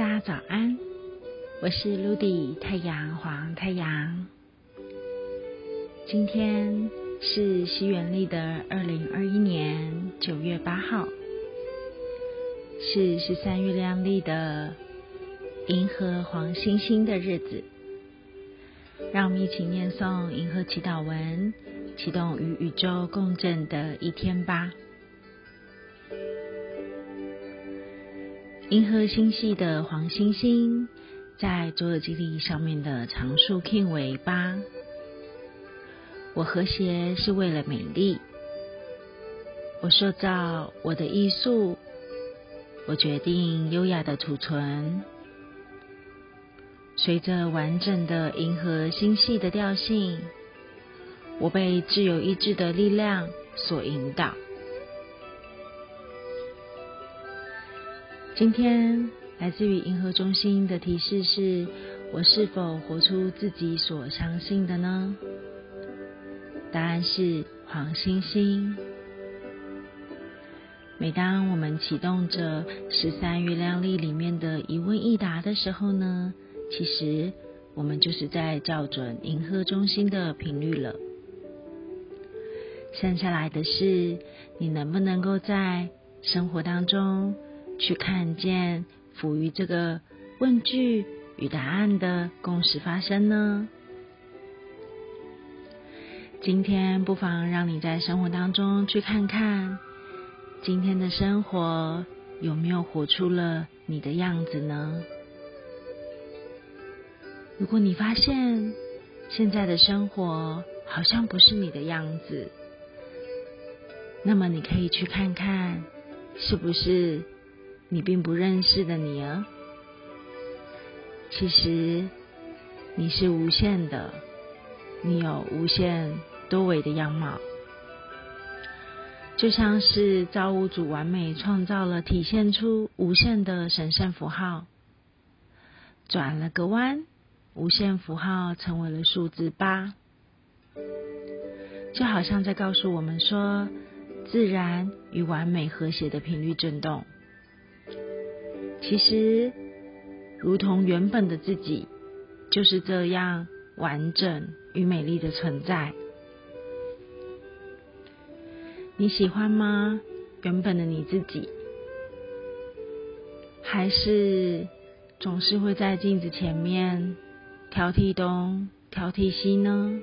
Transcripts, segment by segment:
大家早安，我是 Ludy 太阳黄太阳。今天是西元历的二零二一年九月八号，是十三月亮历的银河黄星星的日子。让我们一起念诵银河祈祷文，启动与宇宙共振的一天吧。银河星系的黄星星，在左耳基历上面的常数 king 为八。我和谐是为了美丽。我塑造我的艺术。我决定优雅的储存。随着完整的银河星系的调性，我被自由意志的力量所引导。今天来自于银河中心的提示是：我是否活出自己所相信的呢？答案是黄星星。每当我们启动着十三月亮历里面的一问一答的时候呢，其实我们就是在校准银河中心的频率了。剩下来的是你能不能够在生活当中。去看见赋予这个问句与答案的共识发生呢？今天不妨让你在生活当中去看看，今天的生活有没有活出了你的样子呢？如果你发现现在的生活好像不是你的样子，那么你可以去看看是不是。你并不认识的你啊，其实你是无限的，你有无限多维的样貌，就像是造物主完美创造了，体现出无限的神圣符号，转了个弯，无限符号成为了数字八，就好像在告诉我们说，自然与完美和谐的频率震动。其实，如同原本的自己，就是这样完整与美丽的存在。你喜欢吗？原本的你自己，还是总是会在镜子前面挑剔东、挑剔西呢？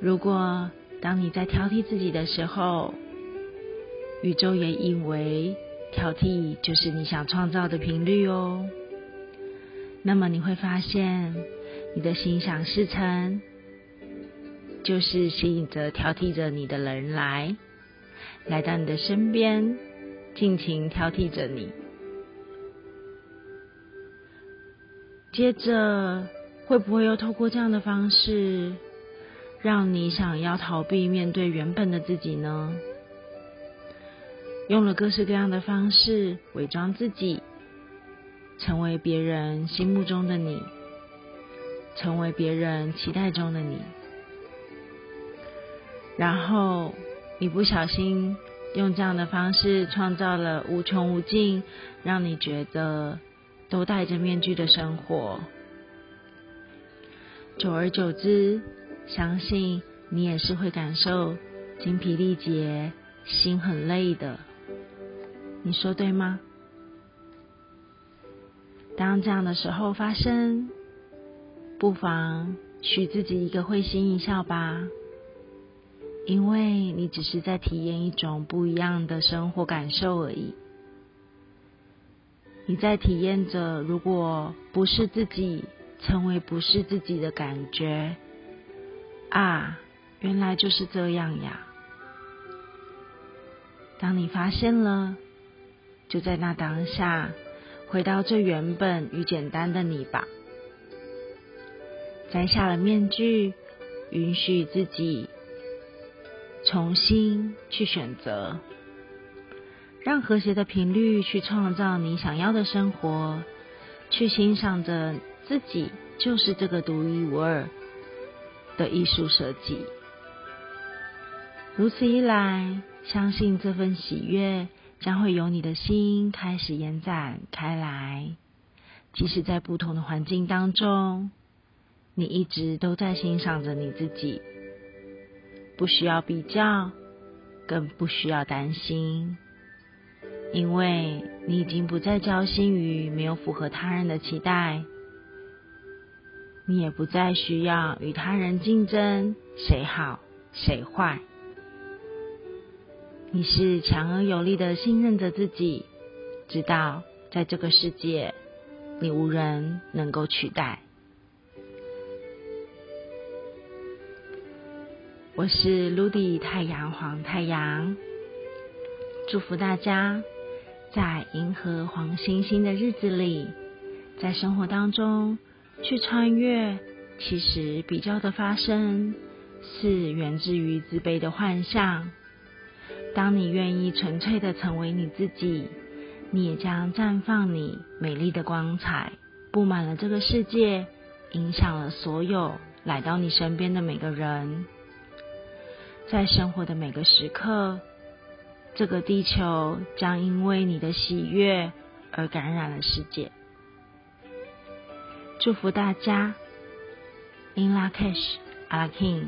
如果当你在挑剔自己的时候，宇宙也以为。挑剔就是你想创造的频率哦。那么你会发现，你的心想事成，就是吸引着挑剔着你的人来，来到你的身边，尽情挑剔着你。接着，会不会又透过这样的方式，让你想要逃避面对原本的自己呢？用了各式各样的方式伪装自己，成为别人心目中的你，成为别人期待中的你。然后你不小心用这样的方式创造了无穷无尽，让你觉得都戴着面具的生活。久而久之，相信你也是会感受精疲力竭、心很累的。你说对吗？当这样的时候发生，不妨许自己一个会心一笑吧，因为你只是在体验一种不一样的生活感受而已。你在体验着，如果不是自己，成为不是自己的感觉啊，原来就是这样呀。当你发现了。就在那当下，回到最原本与简单的你吧。摘下了面具，允许自己重新去选择，让和谐的频率去创造你想要的生活，去欣赏着自己就是这个独一无二的艺术设计。如此一来，相信这份喜悦。将会由你的心开始延展开来。即使在不同的环境当中，你一直都在欣赏着你自己，不需要比较，更不需要担心，因为你已经不再焦心于没有符合他人的期待，你也不再需要与他人竞争谁好谁坏。你是强而有力的信任着自己，知道在这个世界，你无人能够取代。我是 Ludy 太阳黄太阳，祝福大家在银河黄星星的日子里，在生活当中去穿越。其实比较的发生是源自于自卑的幻象。当你愿意纯粹的成为你自己，你也将绽放你美丽的光彩，布满了这个世界，影响了所有来到你身边的每个人。在生活的每个时刻，这个地球将因为你的喜悦而感染了世界。祝福大家，In La Cash, a l a King，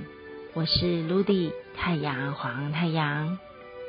我是 Ludy 太阳黄太阳。